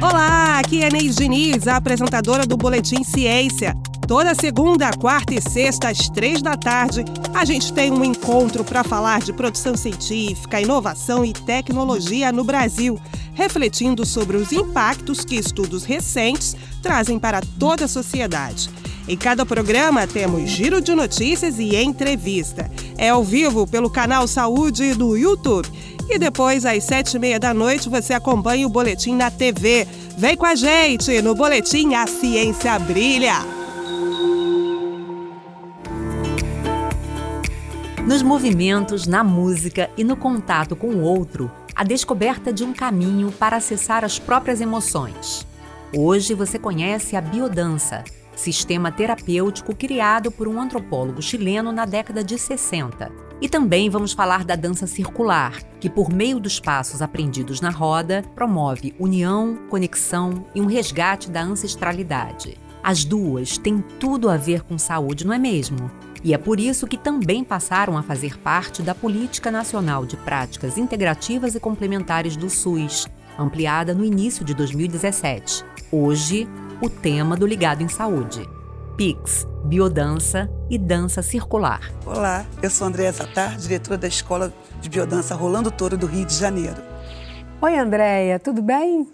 Olá, aqui é Neide Diniz, a apresentadora do Boletim Ciência. Toda segunda, quarta e sexta, às três da tarde, a gente tem um encontro para falar de produção científica, inovação e tecnologia no Brasil, refletindo sobre os impactos que estudos recentes trazem para toda a sociedade. Em cada programa temos giro de notícias e entrevista. É ao vivo pelo canal Saúde do YouTube. E depois, às sete e meia da noite, você acompanha o Boletim na TV. Vem com a gente no Boletim A Ciência Brilha. Nos movimentos, na música e no contato com o outro, a descoberta de um caminho para acessar as próprias emoções. Hoje você conhece a biodança, sistema terapêutico criado por um antropólogo chileno na década de 60. E também vamos falar da dança circular, que por meio dos passos aprendidos na roda, promove união, conexão e um resgate da ancestralidade. As duas têm tudo a ver com saúde, não é mesmo? E é por isso que também passaram a fazer parte da Política Nacional de Práticas Integrativas e Complementares do SUS, ampliada no início de 2017. Hoje, o tema do Ligado em Saúde. PIX, Biodança e Dança Circular. Olá, eu sou Andréa Zatar, diretora da Escola de Biodança Rolando Touro do Rio de Janeiro. Oi, Andréia, tudo bem?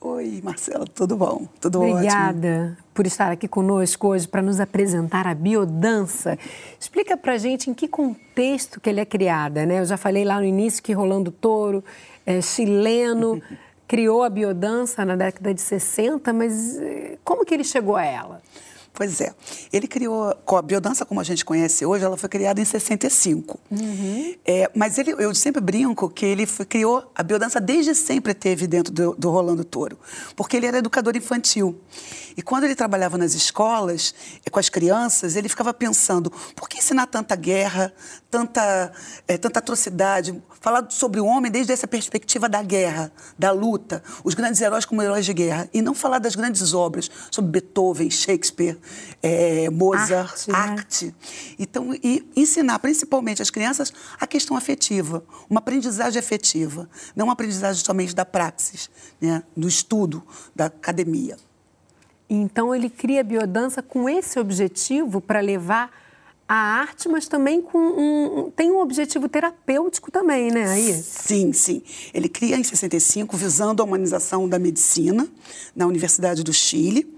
Oi, Marcela, tudo bom? Tudo Obrigada ótimo? Obrigada por estar aqui conosco hoje para nos apresentar a biodança. Explica para gente em que contexto que ele é criada, né? Eu já falei lá no início que Rolando Touro, é, chileno, criou a biodança na década de 60, mas eh, como que ele chegou a ela? Pois é. Ele criou. A biodança, como a gente conhece hoje, ela foi criada em 65. Uhum. É, mas ele, eu sempre brinco que ele foi, criou. A biodança desde sempre teve dentro do, do Rolando Touro, porque ele era educador infantil. E quando ele trabalhava nas escolas, eh, com as crianças, ele ficava pensando: por que ensinar tanta guerra, tanta, é, tanta atrocidade? Falar sobre o homem desde essa perspectiva da guerra, da luta, os grandes heróis como heróis de guerra. E não falar das grandes obras sobre Beethoven, Shakespeare é, Mozart, arte, né? Então, e ensinar principalmente as crianças a questão afetiva, uma aprendizagem afetiva, não uma aprendizagem somente da praxis, né, do estudo, da academia. Então ele cria a biodança com esse objetivo para levar a arte, mas também com um, tem um objetivo terapêutico também, né? Aí. Sim, sim. Ele cria em 65 visando a humanização da medicina na Universidade do Chile.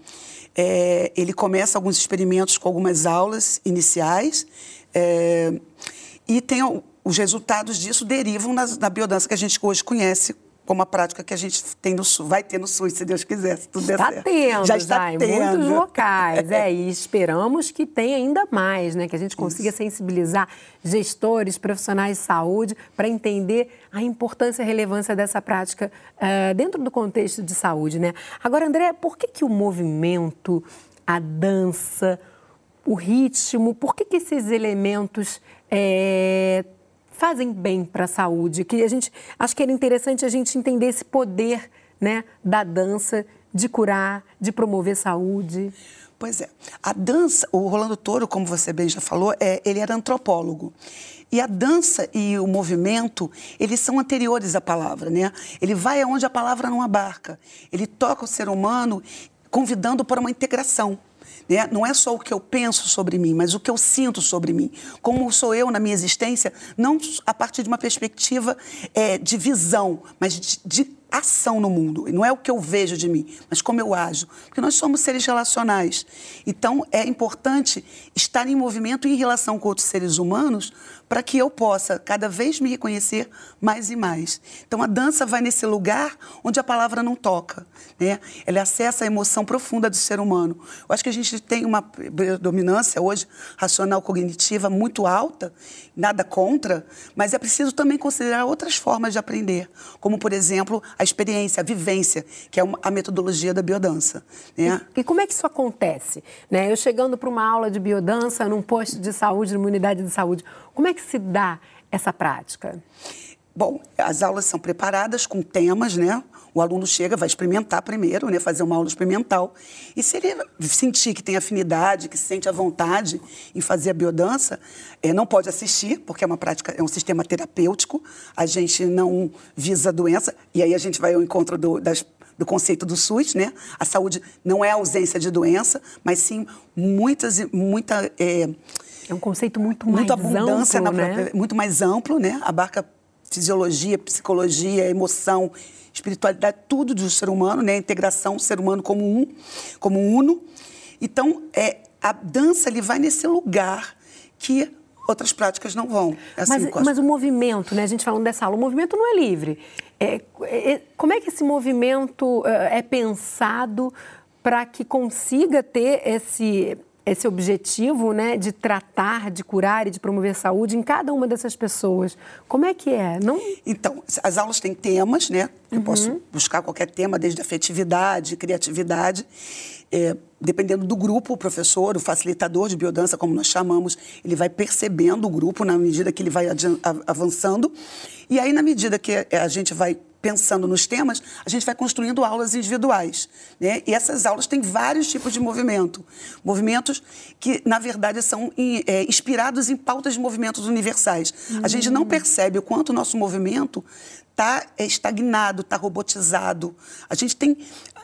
É, ele começa alguns experimentos com algumas aulas iniciais é, e tem os resultados disso derivam na, na biodança que a gente hoje conhece como a prática que a gente tem no SUS, vai ter no SUS, se Deus quiser, se tudo está der certo. Tendo, já está já, tendo. em muitos locais, é, e esperamos que tenha ainda mais, né? Que a gente consiga Isso. sensibilizar gestores, profissionais de saúde para entender a importância e a relevância dessa prática uh, dentro do contexto de saúde, né? Agora, André, por que, que o movimento, a dança, o ritmo, por que, que esses elementos é, fazem bem para a saúde. Que a gente acho que era interessante a gente entender esse poder, né, da dança de curar, de promover saúde. Pois é. A dança, o Rolando Toro, como você bem já falou, é, ele era antropólogo. E a dança e o movimento, eles são anteriores à palavra, né? Ele vai aonde a palavra não abarca. Ele toca o ser humano convidando para uma integração. Né? Não é só o que eu penso sobre mim, mas o que eu sinto sobre mim. Como sou eu na minha existência, não a partir de uma perspectiva é, de visão, mas de, de ação no mundo. E não é o que eu vejo de mim, mas como eu ajo. Porque nós somos seres relacionais. Então, é importante estar em movimento em relação com outros seres humanos para que eu possa cada vez me reconhecer mais e mais. Então, a dança vai nesse lugar onde a palavra não toca. Né? Ela acessa a emoção profunda do ser humano. Eu acho que a gente tem uma predominância hoje racional cognitiva muito alta, nada contra, mas é preciso também considerar outras formas de aprender, como, por exemplo, a experiência, a vivência, que é a metodologia da biodança. Né? E, e como é que isso acontece? Né? Eu chegando para uma aula de biodança num posto de saúde, numa unidade de saúde, como é que se dá essa prática? Bom, as aulas são preparadas com temas, né? O aluno chega, vai experimentar primeiro, né? Fazer uma aula experimental. E se ele sentir que tem afinidade, que se sente à vontade em fazer a biodança, é, não pode assistir, porque é uma prática, é um sistema terapêutico. A gente não visa a doença. E aí a gente vai ao encontro do, das do conceito do SUS, né? A saúde não é a ausência de doença, mas sim muitas, muita é, é um conceito muito mais abundância amplo, na né? muito mais amplo, né? Abarca fisiologia, psicologia, emoção, espiritualidade, tudo do ser humano, né? A integração ser humano como um, como uno. Então, é a dança ele vai nesse lugar que outras práticas não vão. É assim, mas, mas, o movimento, né? A gente falando dessa aula, o movimento não é livre. É, é, como é que esse movimento é, é pensado para que consiga ter esse esse objetivo né, de tratar, de curar e de promover saúde em cada uma dessas pessoas. Como é que é? Não... Então, as aulas têm temas, né? Eu uhum. posso buscar qualquer tema, desde afetividade, criatividade. É, dependendo do grupo, o professor, o facilitador de biodança, como nós chamamos, ele vai percebendo o grupo na medida que ele vai avançando. E aí, na medida que a gente vai pensando nos temas, a gente vai construindo aulas individuais. Né? E essas aulas têm vários tipos de movimento. Movimentos que, na verdade, são é, inspirados em pautas de movimentos universais. Uhum. A gente não percebe o quanto o nosso movimento está é, estagnado, está robotizado. A gente tem.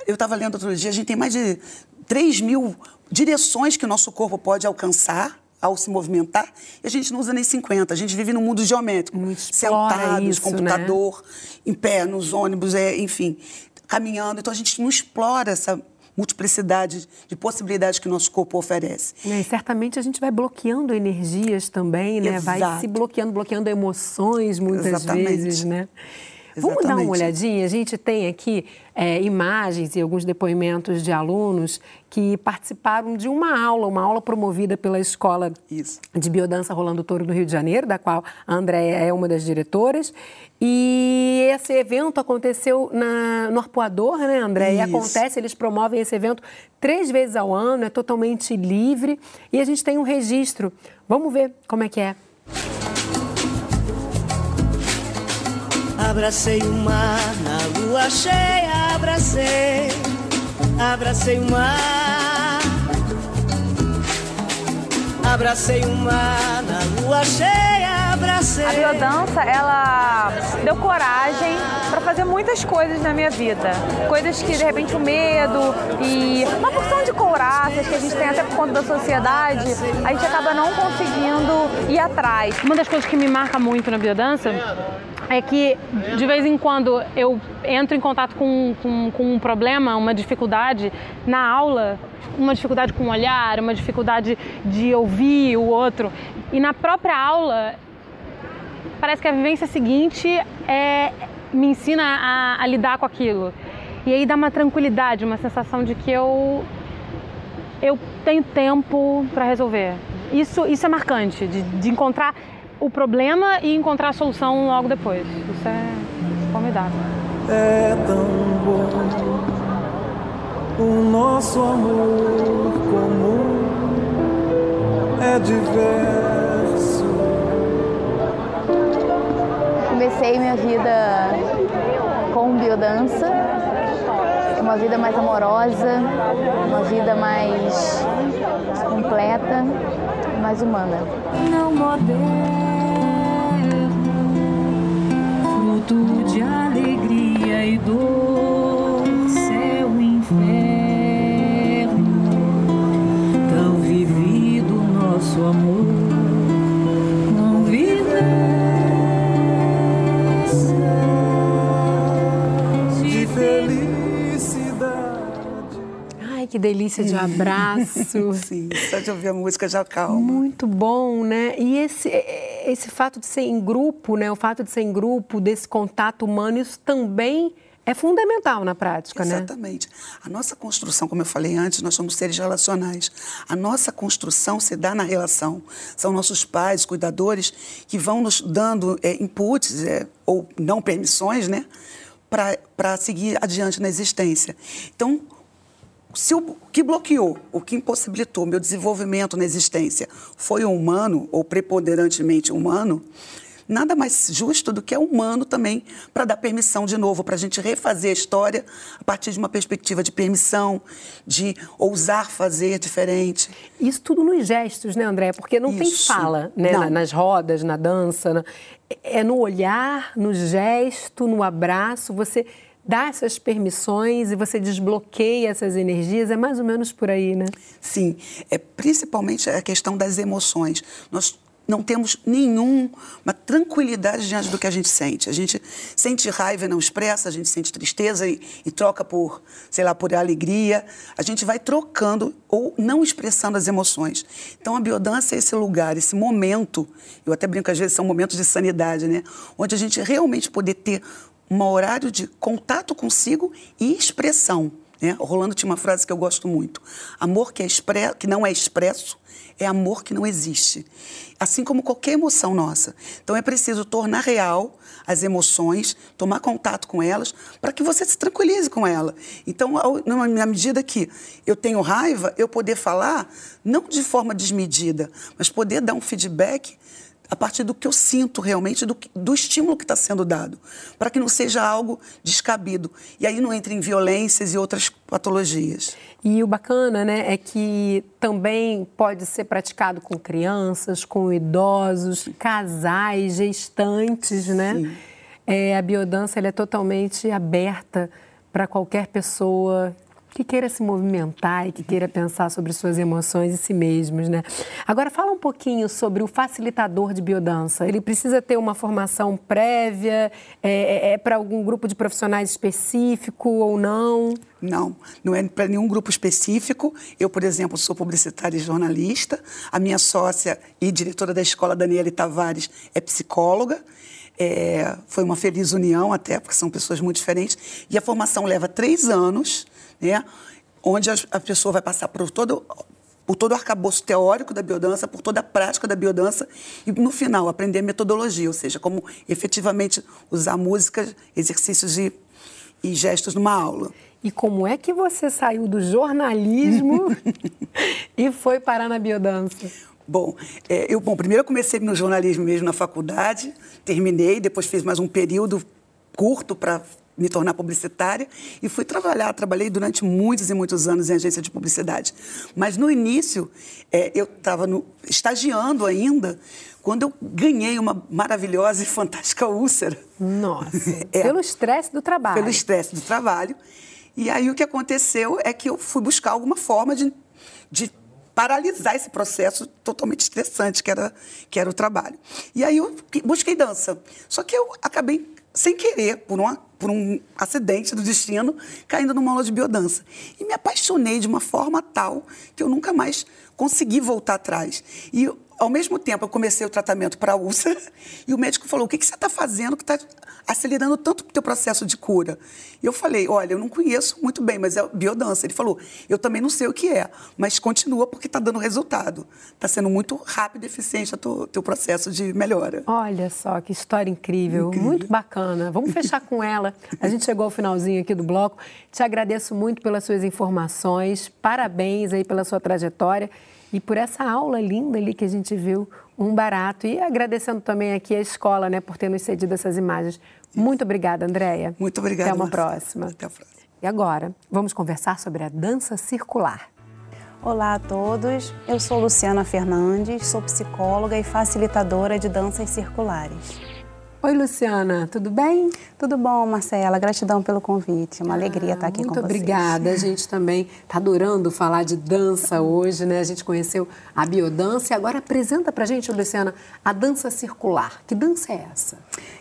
Eu estava lendo outro dia, a gente tem mais de 3 mil direções que o nosso corpo pode alcançar ao se movimentar, e a gente não usa nem 50. A gente vive num mundo geométrico, sentados, isso, computador, né? em pé, nos ônibus, é, enfim, caminhando. Então a gente não explora essa multiplicidade de possibilidades que o nosso corpo oferece. É, e certamente a gente vai bloqueando energias também, né? Exato. Vai se bloqueando, bloqueando emoções muitas Exatamente. vezes, né? Exatamente. Vamos dar uma olhadinha? A gente tem aqui é, imagens e alguns depoimentos de alunos que participaram de uma aula, uma aula promovida pela Escola Isso. de Biodança Rolando Touro do Rio de Janeiro, da qual a Andréia é uma das diretoras. E esse evento aconteceu na, no Arpoador, né, André? E acontece, eles promovem esse evento três vezes ao ano, é totalmente livre. E a gente tem um registro. Vamos ver como é que é. Abracei o mar na lua cheia, abracei, abracei o mar. Abracei o mar na lua cheia, abracei. A biodança, ela deu coragem para fazer muitas coisas na minha vida. Coisas que, de repente, o medo e uma porção de couraças que a gente tem até por conta da sociedade, a gente acaba não conseguindo ir atrás. Uma das coisas que me marca muito na biodança é que de vez em quando eu entro em contato com, com, com, um problema, uma dificuldade na aula, uma dificuldade com o olhar, uma dificuldade de ouvir o outro, e na própria aula parece que a vivência seguinte é, me ensina a, a lidar com aquilo. E aí dá uma tranquilidade, uma sensação de que eu, eu tenho tempo para resolver. Isso, isso é marcante, de, de encontrar o problema e encontrar a solução logo depois. Isso é formidável. É tão bom o nosso amor comum é diverso. Comecei minha vida com biodança, uma vida mais amorosa, uma vida mais completa, mais humana. Não moderno delícia de abraço. Sim, só de ouvir a música já calma. Muito bom, né? E esse esse fato de ser em grupo, né, o fato de ser em grupo, desse contato humano, isso também é fundamental na prática, Exatamente. né? Exatamente. A nossa construção, como eu falei antes, nós somos seres relacionais. A nossa construção se dá na relação. São nossos pais, cuidadores, que vão nos dando é, inputs é, ou não permissões, né? Para seguir adiante na existência. Então, se o que bloqueou, o que impossibilitou meu desenvolvimento na existência foi o humano, ou preponderantemente humano, nada mais justo do que é humano também para dar permissão de novo, para a gente refazer a história a partir de uma perspectiva de permissão, de ousar fazer diferente. Isso tudo nos gestos, né, André? Porque não tem Isso. fala, né? Não. na- Nas rodas, na dança. na- É no olhar, no gesto, no abraço. Você dá essas permissões e você desbloqueia essas energias. É mais ou menos por aí, né? Sim, é principalmente a questão das emoções. Nós não temos nenhuma tranquilidade diante do que a gente sente. A gente sente raiva e não expressa, a gente sente tristeza e, e troca por, sei lá, por alegria. A gente vai trocando ou não expressando as emoções. Então a biodança é esse lugar, esse momento, eu até brinco às vezes são momentos de sanidade, né? Onde a gente realmente poder ter um horário de contato consigo e expressão. Né? O Rolando tinha uma frase que eu gosto muito: amor que, é expre... que não é expresso é amor que não existe. Assim como qualquer emoção nossa. Então é preciso tornar real as emoções, tomar contato com elas, para que você se tranquilize com ela. Então, ao- na medida que eu tenho raiva, eu poder falar, não de forma desmedida, mas poder dar um feedback a partir do que eu sinto realmente, do, do estímulo que está sendo dado, para que não seja algo descabido. E aí não entre em violências e outras patologias. E o bacana, né, é que também pode ser praticado com crianças, com idosos, casais, gestantes, né? É, a biodança ela é totalmente aberta para qualquer pessoa que queira se movimentar e que queira pensar sobre suas emoções e si mesmos, né? Agora fala um pouquinho sobre o facilitador de biodança. Ele precisa ter uma formação prévia? É, é para algum grupo de profissionais específico ou não? Não, não é para nenhum grupo específico. Eu, por exemplo, sou publicitária e jornalista. A minha sócia e diretora da escola, Daniele Tavares, é psicóloga. É, foi uma feliz união até, porque são pessoas muito diferentes. E a formação leva três anos, né, onde a, a pessoa vai passar por todo, por todo o arcabouço teórico da biodança, por toda a prática da biodança e, no final, aprender a metodologia, ou seja, como efetivamente usar músicas, exercícios e, e gestos numa aula. E como é que você saiu do jornalismo e foi parar na biodança? Bom, é, eu, bom, primeiro eu comecei no jornalismo mesmo na faculdade, terminei, depois fiz mais um período curto para me tornar publicitária e fui trabalhar. Trabalhei durante muitos e muitos anos em agência de publicidade. Mas no início, é, eu estava estagiando ainda, quando eu ganhei uma maravilhosa e fantástica úlcera. Nossa, É. pelo estresse do trabalho. Pelo estresse do trabalho. E aí o que aconteceu é que eu fui buscar alguma forma de, de paralisar esse processo totalmente estressante que era, que era o trabalho. E aí eu que- busquei dança. Só que eu acabei, sem querer, por, uma, por um acidente do destino, caindo numa aula de biodança. E me apaixonei de uma forma tal que eu nunca mais consegui voltar atrás. E ao mesmo tempo, eu comecei o tratamento para a úlcera e o médico falou: O que, que você está fazendo que está acelerando tanto o teu processo de cura? E eu falei: Olha, eu não conheço muito bem, mas é biodança. Ele falou: Eu também não sei o que é, mas continua porque está dando resultado. Está sendo muito rápido e eficiente o teu, teu processo de melhora. Olha só que história incrível, muito bacana. Vamos fechar com ela. A gente chegou ao finalzinho aqui do bloco. Te agradeço muito pelas suas informações. Parabéns aí pela sua trajetória e por essa aula linda ali que a gente viu, um barato. E agradecendo também aqui a escola, né, por ter nos cedido essas imagens. Muito obrigada, Andréia. Muito obrigada. Até uma próxima. Até a próxima. E agora, vamos conversar sobre a dança circular. Olá a todos, eu sou Luciana Fernandes, sou psicóloga e facilitadora de danças circulares. Oi, Luciana, tudo bem? Tudo bom, Marcela? Gratidão pelo convite, uma alegria estar aqui Muito com vocês. obrigada. A gente também está adorando falar de dança hoje, né? A gente conheceu a biodança e agora apresenta pra gente, Luciana, a dança circular. Que dança é essa?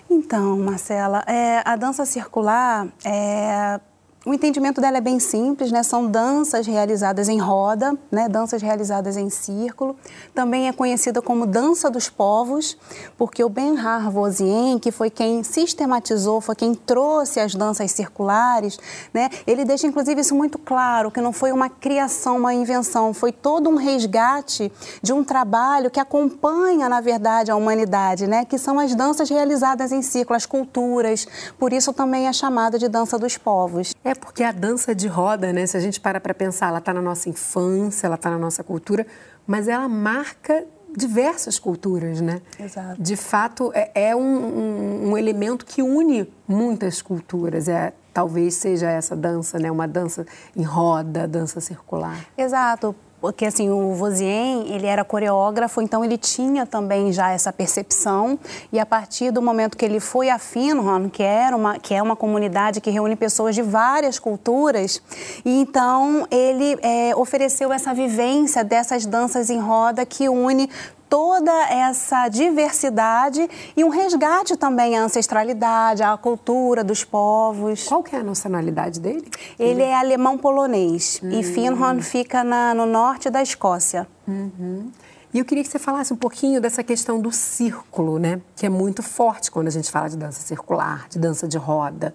Então, Marcela, é, a dança circular, é, o entendimento dela é bem simples, né? São danças realizadas em roda, né? Danças realizadas em círculo. Também é conhecida como dança dos povos, porque o Benhar Vosien, que foi quem sistematizou, foi quem trouxe as danças circulares, né? Ele deixa inclusive isso muito claro, que não foi uma criação, uma invenção, foi todo um resgate de um trabalho que acompanha, na verdade, a humanidade, né? Que são as danças realizadas em círculo, as culturas. Por isso também é chamada de dança dos povos. É porque a dança de roda, né? Se a gente para para pensar, ela está na nossa infância, ela está na nossa cultura, mas ela marca diversas culturas, né? Exato. De fato, é, é um, um, um, elemento que une muitas culturas. É, talvez seja essa dança, né? Uma dança em roda, dança circular. Exato porque assim o Vosien ele era coreógrafo, então ele tinha também já essa percepção. E a partir do momento que ele foi a Finhorn, que era uma que é uma comunidade que reúne pessoas de várias culturas, e então ele é, ofereceu essa vivência dessas danças em roda que une toda essa diversidade e um resgate também à ancestralidade, à cultura dos povos. Qual que é a nacionalidade dele? Ele é alemão-polonês hum. e Finhorn fica na, no norte da Escócia. Uhum. E eu queria que você falasse um pouquinho dessa questão do círculo, né? Que é muito forte quando a gente fala de dança circular, de dança de roda.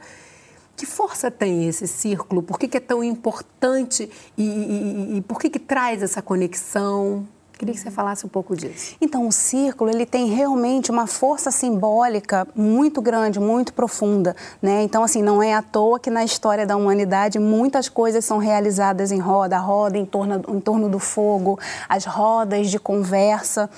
Que força tem esse círculo? Por que, que é tão importante e, e, e por que, que traz essa conexão? Queria que você falasse um pouco disso. Então, o círculo ele tem realmente uma força simbólica muito grande, muito profunda, né? Então, assim, não é à toa que na história da humanidade muitas coisas são realizadas em roda, a roda em torno, em torno do fogo, as rodas de conversa,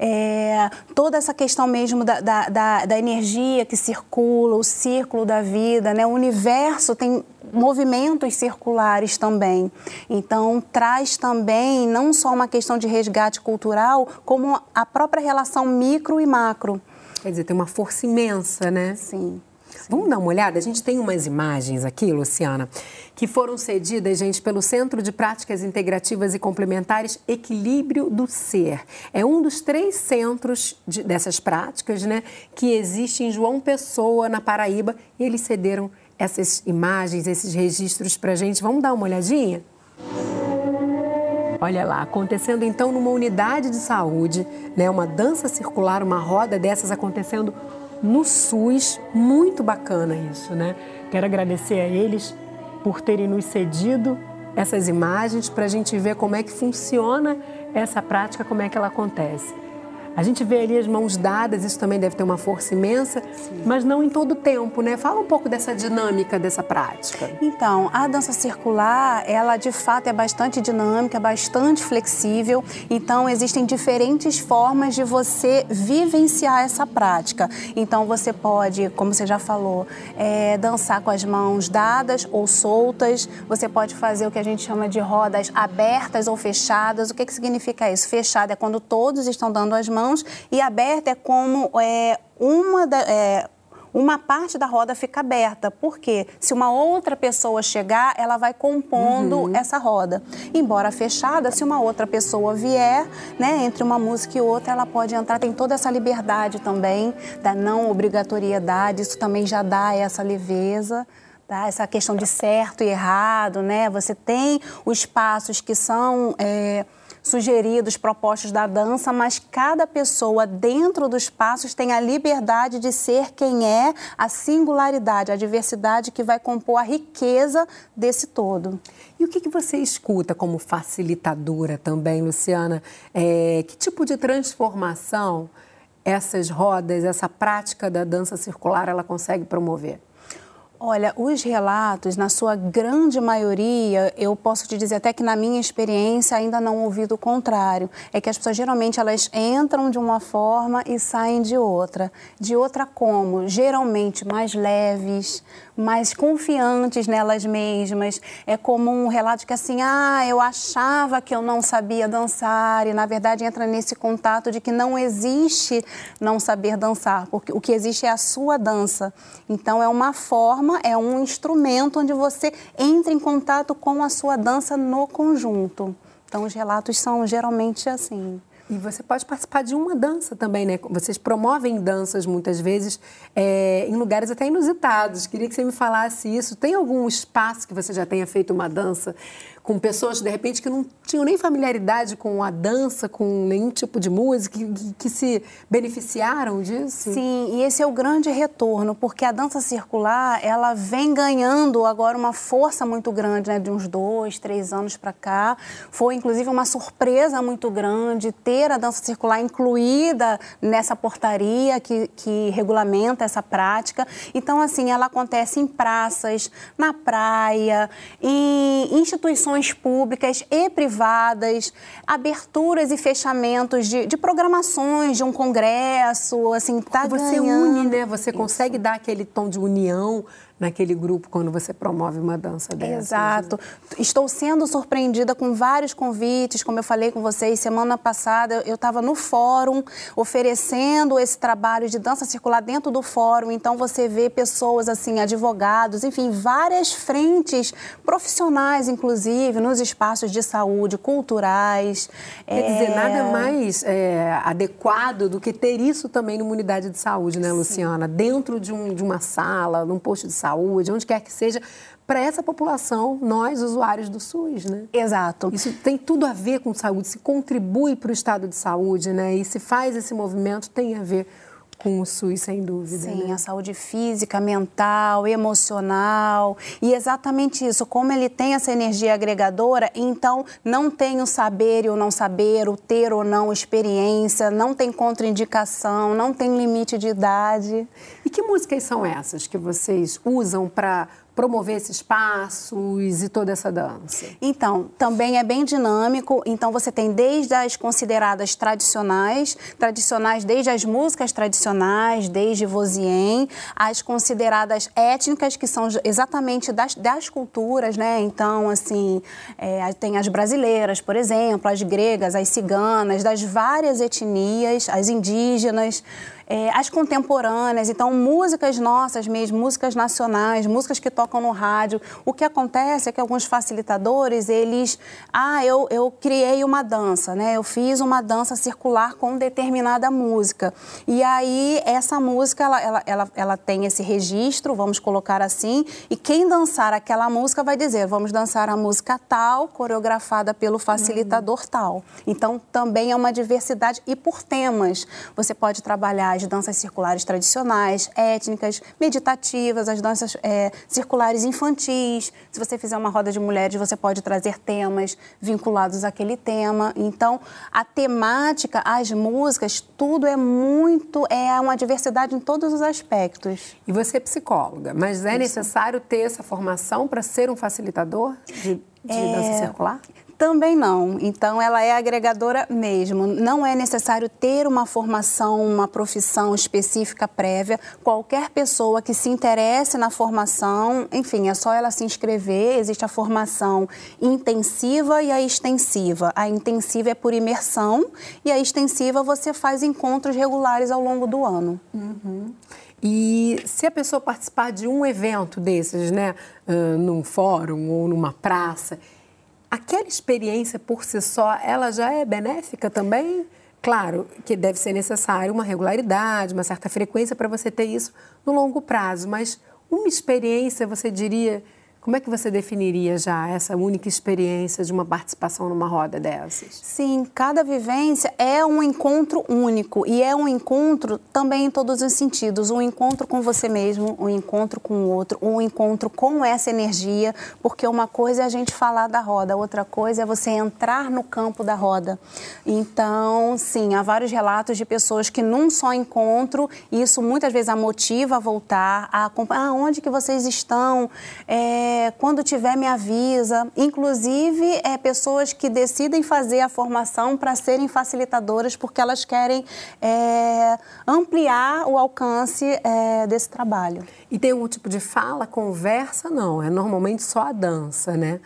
é, toda essa questão mesmo da, da, da, da energia que circula, o círculo da vida, né? O universo tem movimentos circulares também. Então, traz também não só uma questão de resgate cultural, como a própria relação micro e macro. Quer dizer, tem uma força imensa, né? Sim. Vamos dar uma olhada? A gente tem umas imagens aqui, Luciana, que foram cedidas, gente, pelo Centro de Práticas Integrativas e Complementares Equilíbrio do Ser. É um dos três centros de, dessas práticas, né, que existe em João Pessoa, na Paraíba, e eles cederam essas imagens, esses registros para a gente. Vamos dar uma olhadinha? Olha lá, acontecendo então numa unidade de saúde, né, uma dança circular, uma roda dessas acontecendo no SUS. Muito bacana isso, né? Quero agradecer a eles por terem nos cedido essas imagens para a gente ver como é que funciona essa prática, como é que ela acontece. A gente vê ali as mãos dadas, isso também deve ter uma força imensa, Sim. mas não em todo o tempo, né? Fala um pouco dessa dinâmica dessa prática. Então, a dança circular, ela de fato é bastante dinâmica, bastante flexível. Então, existem diferentes formas de você vivenciar essa prática. Então, você pode, como você já falou, é, dançar com as mãos dadas ou soltas. Você pode fazer o que a gente chama de rodas abertas ou fechadas. O que, que significa isso? Fechada é quando todos estão dando as mãos mãos e aberta é como é, uma da, é, uma parte da roda fica aberta, porque se uma outra pessoa chegar, ela vai compondo uhum. essa roda. Embora fechada, se uma outra pessoa vier, né, entre uma música e outra, ela pode entrar. Tem toda essa liberdade também da não obrigatoriedade, isso também já dá essa leveza. Tá? Essa questão de certo e errado, né? Você tem os passos que são é, sugeridos, propostos da dança, mas cada pessoa dentro dos passos tem a liberdade de ser quem é, a singularidade, a diversidade que vai compor a riqueza desse todo. E o que, que você escuta como facilitadora também, Luciana? É, que tipo de transformação essas rodas, essa prática da dança circular, ela consegue promover? Olha, os relatos, na sua grande maioria, eu posso te dizer até que na minha experiência ainda não ouvi do contrário. É que as pessoas geralmente elas entram de uma forma e saem de outra. De outra como? Geralmente mais leves, mais confiantes nelas mesmas. É como um relato que assim, ah, eu achava que eu não sabia dançar e na verdade entra nesse contato de que não existe não saber dançar, porque o que existe é a sua dança. Então é uma forma, é um instrumento onde você entra em contato com a sua dança no conjunto. Então os relatos são geralmente assim. E você pode participar de uma dança também, né? Vocês promovem danças muitas vezes é, em lugares até inusitados. Queria que você me falasse isso. Tem algum espaço que você já tenha feito uma dança com pessoas, de repente, que não tinham nem familiaridade com a dança, com nenhum tipo de música, que, que, se beneficiaram disso? Sim, e esse é o grande retorno, porque a dança circular, ela vem ganhando agora uma força muito grande, né, de uns dois, três anos para cá. Foi, inclusive, uma surpresa muito grande ter a dança circular incluída nessa portaria que, que regulamenta essa prática. Então, assim, ela acontece em praças, na praia, em instituições reuniões públicas e privadas, aberturas e fechamentos de, de programações, de um congresso, assim, tá Você ganhando. une, né? Você consegue dar aquele tom de união naquele grupo quando você promove uma dança dessa. Exato. Estou sendo surpreendida com vários convites, como eu falei com vocês semana passada, eu estava no fórum oferecendo esse trabalho de dança circular dentro do fórum, então você vê pessoas assim, advogados, enfim, várias frentes profissionais, inclusive, nos espaços de saúde, culturais. Quer dizer, nada mais é, adequado do que ter isso também numa unidade de saúde, né, Luciana? Dentro de, um, de uma sala, num posto de saúde saúde, onde quer que seja, para essa população, nós, usuários do SUS, né? Exato. Isso tem tudo a ver com saúde, se contribui para o estado de saúde, né? E se faz esse movimento, tem a ver com o SUS, sem dúvida. Sim, né? a saúde física, mental, emocional. E exatamente isso, como ele tem essa energia agregadora, então não tem o saber e o não saber, o ter ou não experiência, não tem contraindicação, não tem limite de idade. E que músicas são essas que vocês usam para promover esses passos e toda essa dança? Então, também é bem dinâmico. Então, você tem desde as consideradas tradicionais, tradicionais desde as músicas tradicionais, desde Vosien, as consideradas étnicas, que são exatamente das, das culturas, né? Então, assim, é, tem as brasileiras, por exemplo, as gregas, as ciganas, das várias etnias, as indígenas é, as contemporâneas, então músicas nossas mesmo, músicas nacionais, músicas que tocam no rádio. O que acontece é que alguns facilitadores, eles, ah, eu, eu criei uma dança, né? Eu fiz uma dança circular com determinada música. E aí essa música, ela, ela, ela, ela tem esse registro, vamos colocar assim, e quem dançar aquela música vai dizer, vamos dançar a música tal, coreografada pelo facilitador uhum. tal. Então também é uma diversidade e por temas. Você pode trabalhar as danças circulares tradicionais, étnicas, meditativas, as danças é, circulares infantis. Se você fizer uma roda de mulheres, você pode trazer temas vinculados àquele tema. Então, a temática, as músicas, tudo é muito, é uma diversidade em todos os aspectos. E você é psicóloga, mas é Isso. necessário ter essa formação para ser um facilitador de, de é... dança circular? Também não. Então, ela é agregadora mesmo. Não é necessário ter uma formação, uma profissão específica prévia. Qualquer pessoa que se interesse na formação, enfim, é só ela se inscrever. Existe a formação intensiva e a extensiva. A intensiva é por imersão e a extensiva você faz encontros regulares ao longo do ano. Uhum. E se a pessoa participar de um evento desses, né, uh, num fórum ou numa praça, aquela experiência por si só, ela já é benéfica também? Claro que deve ser necessário uma regularidade, uma certa frequência para você ter isso no longo prazo, mas uma experiência, você diria, como é que você definiria já essa única experiência de uma participação numa roda dessas? Sim, cada vivência é um encontro único e é um encontro também em todos os sentidos. Um encontro com você mesmo, um encontro com o outro, um encontro com essa energia, porque uma coisa é a gente falar da roda, outra coisa é você entrar no campo da roda. Então, sim, há vários relatos de pessoas que num só encontro, isso muitas vezes a motiva a voltar, a acompanhar, ah, onde que vocês estão? É, é, quando tiver me avisa. Inclusive, é, pessoas que decidem fazer a formação para serem facilitadoras porque elas querem é, ampliar o alcance é, desse trabalho. E tem algum tipo de fala, conversa? Não, é normalmente só a dança, né?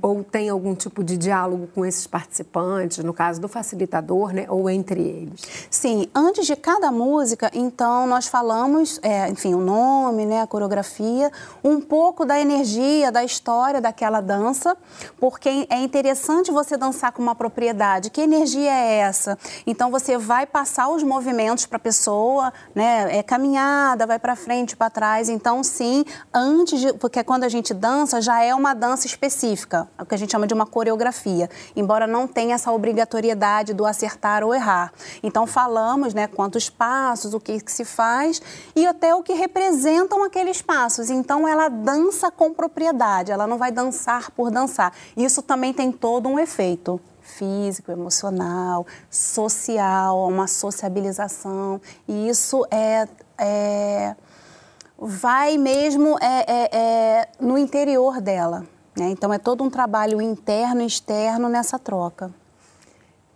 Ou tem algum tipo de diálogo com esses participantes, no caso do facilitador, né? Ou entre eles? Sim, antes de cada música, então, nós falamos, é, enfim, o nome, né, a coreografia, um pouco da energia, da história daquela dança, porque é interessante você dançar com uma propriedade. Que energia é essa? Então, você vai passar os movimentos para a pessoa, né? É caminhada, vai para frente, para trás. Então, sim, antes de. Porque quando a gente dança, já é uma dança específica específica, o que a gente chama de uma coreografia, embora não tenha essa obrigatoriedade do acertar ou errar. Então falamos, né, quantos passos, o que, que se faz e até o que representam aqueles passos. Então ela dança com propriedade, ela não vai dançar por dançar. Isso também tem todo um efeito físico, emocional, social, uma sociabilização. E isso é, é vai mesmo é, é, é, no interior dela Né? Então é todo um trabalho interno e externo nessa troca.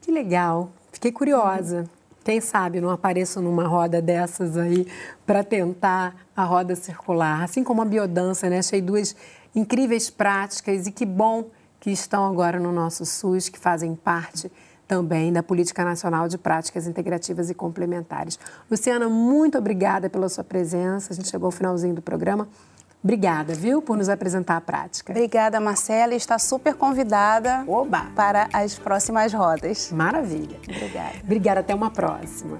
Que legal. Fiquei curiosa. Quem sabe não apareço numa roda dessas aí para tentar a roda circular. Assim como a biodança, né? Achei duas incríveis práticas e que bom que estão agora no nosso SUS, que fazem parte também da Política Nacional de Práticas Integrativas e Complementares. Luciana, muito obrigada pela sua presença. A gente chegou ao finalzinho do programa. Obrigada, viu, por nos apresentar a prática. Obrigada, Marcela. Está super convidada Oba. para as próximas rodas. Maravilha. Obrigada. Obrigada, até uma próxima.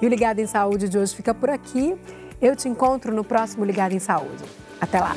E o Ligado em Saúde de hoje fica por aqui. Eu te encontro no próximo Ligado em Saúde. Até lá.